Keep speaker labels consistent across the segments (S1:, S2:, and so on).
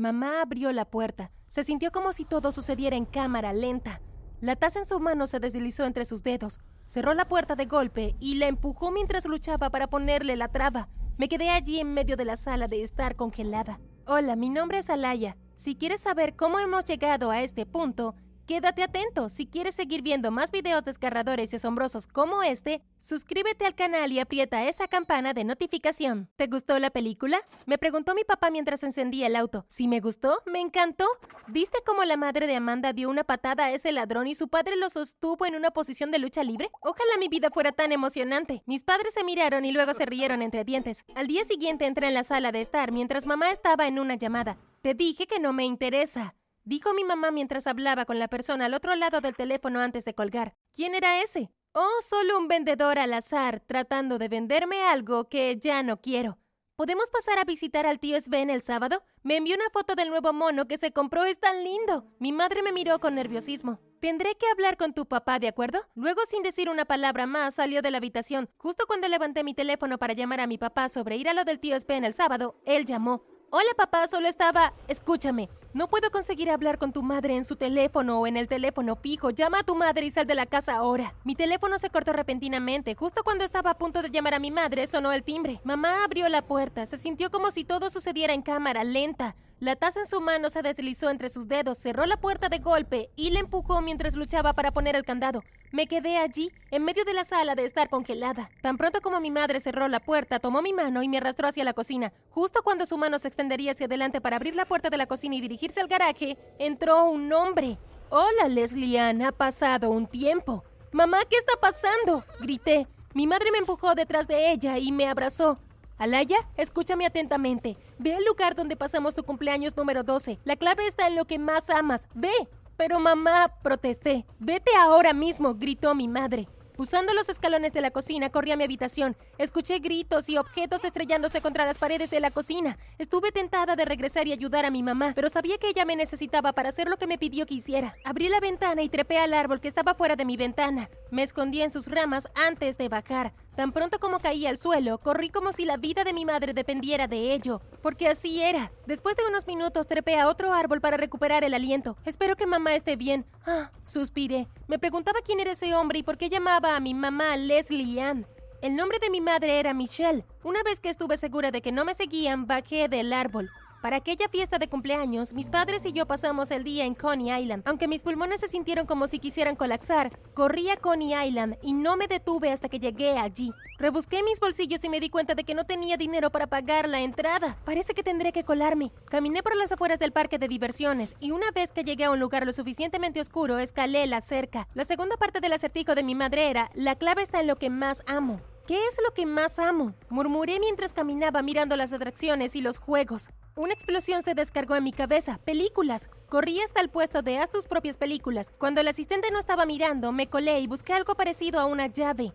S1: Mamá abrió la puerta. Se sintió como si todo sucediera en cámara lenta. La taza en su mano se deslizó entre sus dedos. Cerró la puerta de golpe y la empujó mientras luchaba para ponerle la traba. Me quedé allí en medio de la sala de estar congelada. Hola, mi nombre es Alaya. Si quieres saber cómo hemos llegado a este punto, Quédate atento, si quieres seguir viendo más videos desgarradores y asombrosos como este, suscríbete al canal y aprieta esa campana de notificación. ¿Te gustó la película? Me preguntó mi papá mientras encendía el auto. Si me gustó, me encantó. ¿Viste cómo la madre de Amanda dio una patada a ese ladrón y su padre lo sostuvo en una posición de lucha libre? Ojalá mi vida fuera tan emocionante. Mis padres se miraron y luego se rieron entre dientes. Al día siguiente entré en la sala de estar mientras mamá estaba en una llamada. Te dije que no me interesa dijo mi mamá mientras hablaba con la persona al otro lado del teléfono antes de colgar. ¿Quién era ese? Oh, solo un vendedor al azar tratando de venderme algo que ya no quiero. ¿Podemos pasar a visitar al tío Sven el sábado? Me envió una foto del nuevo mono que se compró, es tan lindo. Mi madre me miró con nerviosismo. Tendré que hablar con tu papá, ¿de acuerdo? Luego, sin decir una palabra más, salió de la habitación. Justo cuando levanté mi teléfono para llamar a mi papá sobre ir a lo del tío Sven el sábado, él llamó. Hola papá, solo estaba... Escúchame, no puedo conseguir hablar con tu madre en su teléfono o en el teléfono fijo. Llama a tu madre y sal de la casa ahora. Mi teléfono se cortó repentinamente. Justo cuando estaba a punto de llamar a mi madre, sonó el timbre. Mamá abrió la puerta. Se sintió como si todo sucediera en cámara, lenta. La taza en su mano se deslizó entre sus dedos, cerró la puerta de golpe y la empujó mientras luchaba para poner el candado. Me quedé allí, en medio de la sala de estar congelada. Tan pronto como mi madre cerró la puerta, tomó mi mano y me arrastró hacia la cocina. Justo cuando su mano se extendería hacia adelante para abrir la puerta de la cocina y dirigirse al garaje, entró un hombre. Hola, Leslie Ann, ha pasado un tiempo. Mamá, ¿qué está pasando? Grité. Mi madre me empujó detrás de ella y me abrazó. Alaya, escúchame atentamente. Ve al lugar donde pasamos tu cumpleaños número 12. La clave está en lo que más amas. Ve. Pero mamá, protesté. Vete ahora mismo, gritó mi madre. Usando los escalones de la cocina, corrí a mi habitación. Escuché gritos y objetos estrellándose contra las paredes de la cocina. Estuve tentada de regresar y ayudar a mi mamá, pero sabía que ella me necesitaba para hacer lo que me pidió que hiciera. Abrí la ventana y trepé al árbol que estaba fuera de mi ventana. Me escondí en sus ramas antes de bajar. Tan pronto como caí al suelo, corrí como si la vida de mi madre dependiera de ello, porque así era. Después de unos minutos trepé a otro árbol para recuperar el aliento. Espero que mamá esté bien. Ah, suspiré. Me preguntaba quién era ese hombre y por qué llamaba a mi mamá Leslie Ann. El nombre de mi madre era Michelle. Una vez que estuve segura de que no me seguían, bajé del árbol. Para aquella fiesta de cumpleaños, mis padres y yo pasamos el día en Coney Island. Aunque mis pulmones se sintieron como si quisieran colapsar, corrí a Coney Island y no me detuve hasta que llegué allí. Rebusqué mis bolsillos y me di cuenta de que no tenía dinero para pagar la entrada. Parece que tendré que colarme. Caminé por las afueras del parque de diversiones y una vez que llegué a un lugar lo suficientemente oscuro, escalé la cerca. La segunda parte del acertijo de mi madre era, la clave está en lo que más amo. ¿Qué es lo que más amo? Murmuré mientras caminaba mirando las atracciones y los juegos. Una explosión se descargó en mi cabeza. Películas. Corrí hasta el puesto de haz tus propias películas. Cuando el asistente no estaba mirando, me colé y busqué algo parecido a una llave.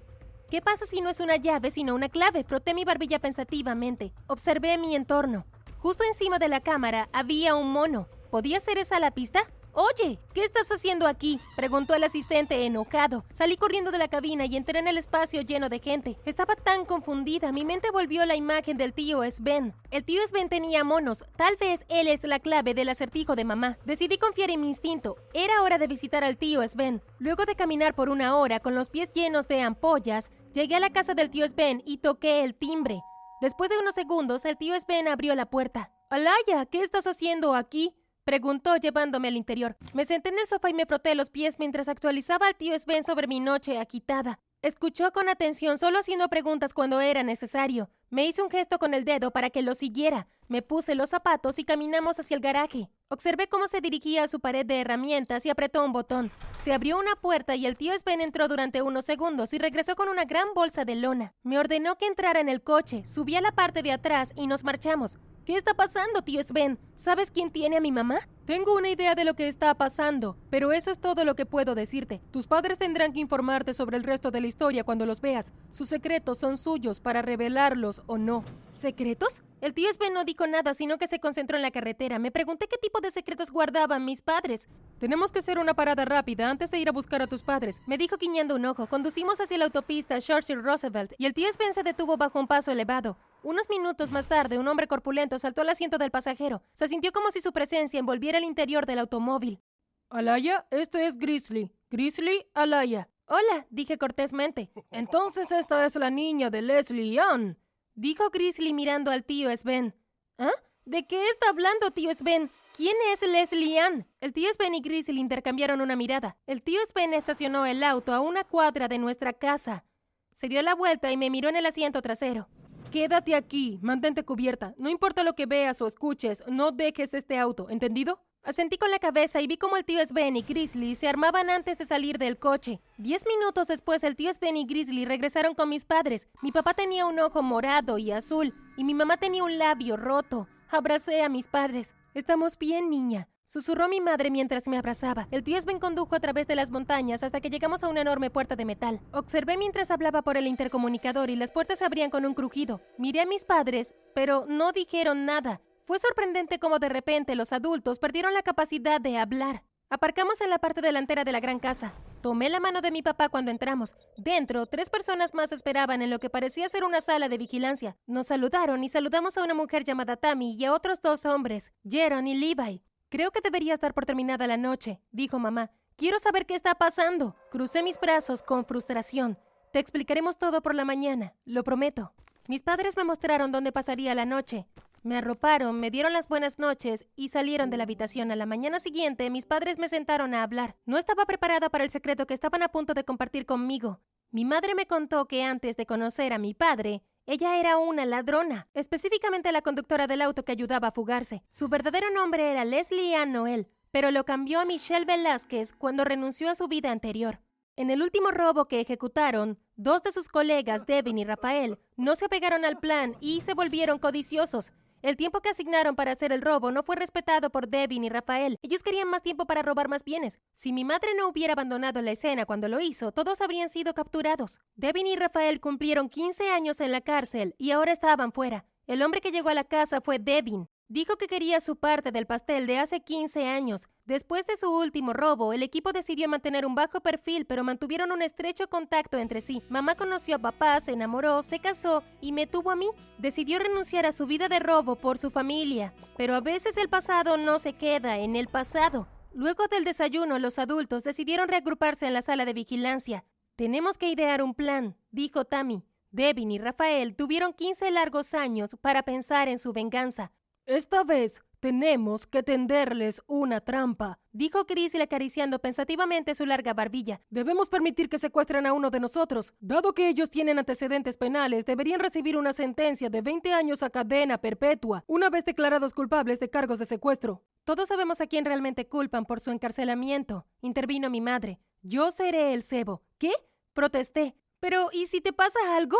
S1: ¿Qué pasa si no es una llave, sino una clave? Froté mi barbilla pensativamente. Observé mi entorno. Justo encima de la cámara había un mono. ¿Podía ser esa la pista? Oye, ¿qué estás haciendo aquí? Preguntó el asistente enojado. Salí corriendo de la cabina y entré en el espacio lleno de gente. Estaba tan confundida, mi mente volvió la imagen del tío Sven. El tío Sven tenía monos, tal vez él es la clave del acertijo de mamá. Decidí confiar en mi instinto. Era hora de visitar al tío Sven. Luego de caminar por una hora con los pies llenos de ampollas, llegué a la casa del tío Sven y toqué el timbre. Después de unos segundos, el tío Sven abrió la puerta. Alaya, ¿qué estás haciendo aquí? Preguntó llevándome al interior. Me senté en el sofá y me froté los pies mientras actualizaba al tío Sven sobre mi noche agitada. Escuchó con atención, solo haciendo preguntas cuando era necesario. Me hizo un gesto con el dedo para que lo siguiera. Me puse los zapatos y caminamos hacia el garaje. Observé cómo se dirigía a su pared de herramientas y apretó un botón. Se abrió una puerta y el tío Sven entró durante unos segundos y regresó con una gran bolsa de lona. Me ordenó que entrara en el coche, subí a la parte de atrás y nos marchamos. ¿Qué está pasando, tío Sven? ¿Sabes quién tiene a mi mamá? Tengo una idea de lo que está pasando, pero eso es todo lo que puedo decirte. Tus padres tendrán que informarte sobre el resto de la historia cuando los veas. Sus secretos son suyos para revelarlos o no. ¿Secretos? El tío Sven no dijo nada, sino que se concentró en la carretera. Me pregunté qué tipo de secretos guardaban mis padres. Tenemos que hacer una parada rápida antes de ir a buscar a tus padres, me dijo guiñando un ojo. Conducimos hacia la autopista Churchill Roosevelt y el tío Sven se detuvo bajo un paso elevado. Unos minutos más tarde, un hombre corpulento saltó al asiento del pasajero. Se sintió como si su presencia envolviera el interior del automóvil.
S2: Alaya, este es Grizzly. Grizzly, Alaya.
S1: Hola, dije cortésmente.
S2: Entonces esta es la niña de Leslie Ann,
S1: dijo Grizzly mirando al tío Sven. ¿Ah? ¿De qué está hablando, tío Sven? ¿Quién es Leslie Ann? El tío Sven y Grizzly intercambiaron una mirada. El tío Sven estacionó el auto a una cuadra de nuestra casa. Se dio la vuelta y me miró en el asiento trasero.
S2: Quédate aquí, mantente cubierta. No importa lo que veas o escuches, no dejes este auto, ¿entendido?
S1: Asentí con la cabeza y vi como el tío Sven y Grizzly se armaban antes de salir del coche. Diez minutos después, el tío Sven y Grizzly regresaron con mis padres. Mi papá tenía un ojo morado y azul, y mi mamá tenía un labio roto. Abracé a mis padres. Estamos bien, niña. Susurró mi madre mientras me abrazaba. El tío Sven condujo a través de las montañas hasta que llegamos a una enorme puerta de metal. Observé mientras hablaba por el intercomunicador y las puertas se abrían con un crujido. Miré a mis padres, pero no dijeron nada. Fue sorprendente cómo de repente los adultos perdieron la capacidad de hablar. Aparcamos en la parte delantera de la gran casa. Tomé la mano de mi papá cuando entramos. Dentro, tres personas más esperaban en lo que parecía ser una sala de vigilancia. Nos saludaron y saludamos a una mujer llamada Tammy y a otros dos hombres, Jeron y Levi. Creo que debería estar por terminada la noche, dijo mamá. Quiero saber qué está pasando. Crucé mis brazos con frustración. Te explicaremos todo por la mañana, lo prometo. Mis padres me mostraron dónde pasaría la noche. Me arroparon, me dieron las buenas noches y salieron de la habitación. A la mañana siguiente, mis padres me sentaron a hablar. No estaba preparada para el secreto que estaban a punto de compartir conmigo. Mi madre me contó que antes de conocer a mi padre, ella era una ladrona, específicamente la conductora del auto que ayudaba a fugarse. Su verdadero nombre era Leslie Ann Noel, pero lo cambió a Michelle Velázquez cuando renunció a su vida anterior. En el último robo que ejecutaron, dos de sus colegas, Devin y Rafael, no se apegaron al plan y se volvieron codiciosos. El tiempo que asignaron para hacer el robo no fue respetado por Devin y Rafael. Ellos querían más tiempo para robar más bienes. Si mi madre no hubiera abandonado la escena cuando lo hizo, todos habrían sido capturados. Devin y Rafael cumplieron 15 años en la cárcel y ahora estaban fuera. El hombre que llegó a la casa fue Devin. Dijo que quería su parte del pastel de hace 15 años. Después de su último robo, el equipo decidió mantener un bajo perfil, pero mantuvieron un estrecho contacto entre sí. Mamá conoció a papá, se enamoró, se casó y me tuvo a mí. Decidió renunciar a su vida de robo por su familia. Pero a veces el pasado no se queda en el pasado. Luego del desayuno, los adultos decidieron reagruparse en la sala de vigilancia. Tenemos que idear un plan, dijo Tammy. Devin y Rafael tuvieron 15 largos años para pensar en su venganza.
S2: Esta vez tenemos que tenderles una trampa,
S1: dijo Chris acariciando pensativamente su larga barbilla.
S2: Debemos permitir que secuestren a uno de nosotros. Dado que ellos tienen antecedentes penales, deberían recibir una sentencia de 20 años a cadena perpetua, una vez declarados culpables de cargos de secuestro.
S1: Todos sabemos a quién realmente culpan por su encarcelamiento, intervino mi madre. Yo seré el cebo. ¿Qué? Protesté. Pero, ¿y si te pasa algo?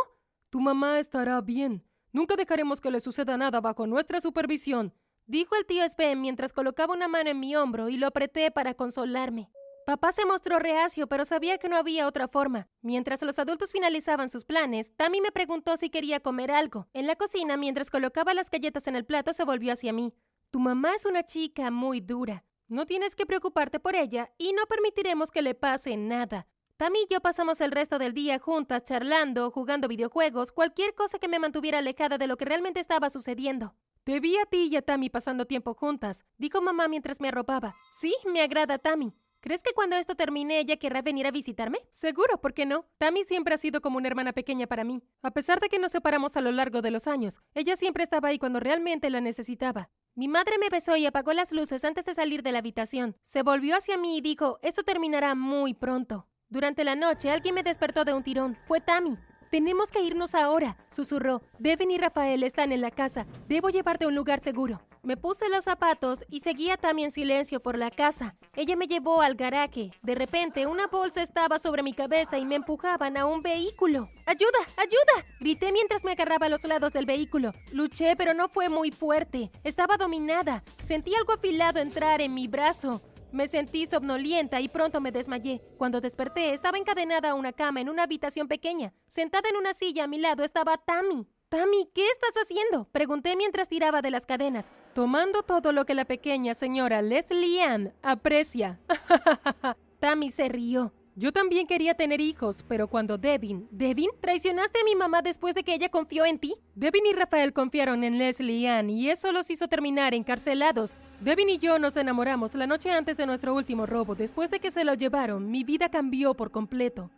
S2: Tu mamá estará bien. Nunca dejaremos que le suceda nada bajo nuestra supervisión,
S1: dijo el tío Sven mientras colocaba una mano en mi hombro y lo apreté para consolarme. Papá se mostró reacio, pero sabía que no había otra forma. Mientras los adultos finalizaban sus planes, Tammy me preguntó si quería comer algo. En la cocina, mientras colocaba las galletas en el plato, se volvió hacia mí. Tu mamá es una chica muy dura. No tienes que preocuparte por ella y no permitiremos que le pase nada. Tammy y yo pasamos el resto del día juntas, charlando, jugando videojuegos, cualquier cosa que me mantuviera alejada de lo que realmente estaba sucediendo. Te vi a ti y a Tammy pasando tiempo juntas, dijo mamá mientras me arropaba. Sí, me agrada Tammy. ¿Crees que cuando esto termine ella querrá venir a visitarme? Seguro, ¿por qué no? Tammy siempre ha sido como una hermana pequeña para mí. A pesar de que nos separamos a lo largo de los años, ella siempre estaba ahí cuando realmente la necesitaba. Mi madre me besó y apagó las luces antes de salir de la habitación. Se volvió hacia mí y dijo, esto terminará muy pronto. Durante la noche alguien me despertó de un tirón. Fue Tammy. Tenemos que irnos ahora, susurró. Devin y Rafael están en la casa. Debo llevarte a un lugar seguro. Me puse los zapatos y seguía a Tammy en silencio por la casa. Ella me llevó al garaje. De repente, una bolsa estaba sobre mi cabeza y me empujaban a un vehículo. ¡Ayuda! ¡Ayuda! Grité mientras me agarraba a los lados del vehículo. Luché, pero no fue muy fuerte. Estaba dominada. Sentí algo afilado entrar en mi brazo. Me sentí somnolienta y pronto me desmayé. Cuando desperté, estaba encadenada a una cama en una habitación pequeña. Sentada en una silla a mi lado estaba Tammy. Tammy, ¿qué estás haciendo? Pregunté mientras tiraba de las cadenas.
S2: Tomando todo lo que la pequeña señora Leslie Ann aprecia.
S1: Tammy se rió.
S2: Yo también quería tener hijos, pero cuando Devin...
S1: ¿Devin? ¿Traicionaste a mi mamá después de que ella confió en ti?
S2: Devin y Rafael confiaron en Leslie Ann y eso los hizo terminar encarcelados. Devin y yo nos enamoramos la noche antes de nuestro último robo. Después de que se lo llevaron, mi vida cambió por completo.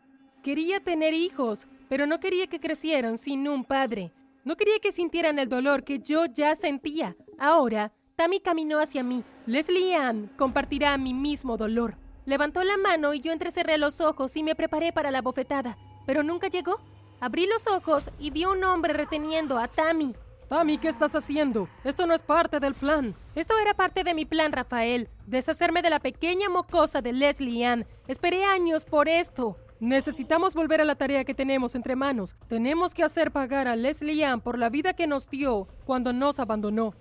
S2: Quería tener hijos, pero no quería que crecieran sin un padre. No quería que sintieran el dolor que yo ya sentía. Ahora, Tammy caminó hacia mí. Leslie Ann compartirá mi mismo dolor.
S1: Levantó la mano y yo entrecerré los ojos y me preparé para la bofetada. Pero nunca llegó. Abrí los ojos y vi a un hombre reteniendo a Tammy.
S2: Tammy, ¿qué estás haciendo? Esto no es parte del plan.
S1: Esto era parte de mi plan, Rafael. Deshacerme de la pequeña mocosa de Leslie Ann. Esperé años por esto.
S2: Necesitamos volver a la tarea que tenemos entre manos. Tenemos que hacer pagar a Leslie Ann por la vida que nos dio cuando nos abandonó.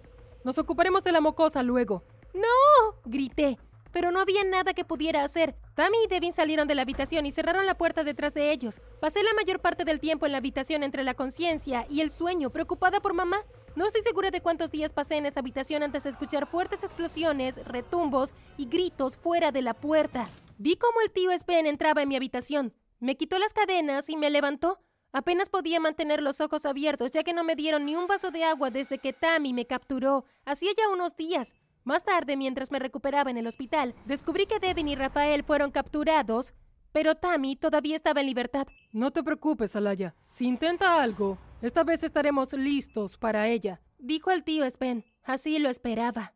S2: Nos ocuparemos de la mocosa luego.
S1: ¡No! grité pero no había nada que pudiera hacer. Tammy y Devin salieron de la habitación y cerraron la puerta detrás de ellos. Pasé la mayor parte del tiempo en la habitación entre la conciencia y el sueño, preocupada por mamá. No estoy segura de cuántos días pasé en esa habitación antes de escuchar fuertes explosiones, retumbos y gritos fuera de la puerta. Vi cómo el tío Spen entraba en mi habitación. Me quitó las cadenas y me levantó. Apenas podía mantener los ojos abiertos ya que no me dieron ni un vaso de agua desde que Tammy me capturó. Hacía ya unos días. Más tarde, mientras me recuperaba en el hospital, descubrí que Devin y Rafael fueron capturados, pero Tammy todavía estaba en libertad.
S2: No te preocupes, Alaya. Si intenta algo, esta vez estaremos listos para ella,
S1: dijo el tío Spen. Así lo esperaba.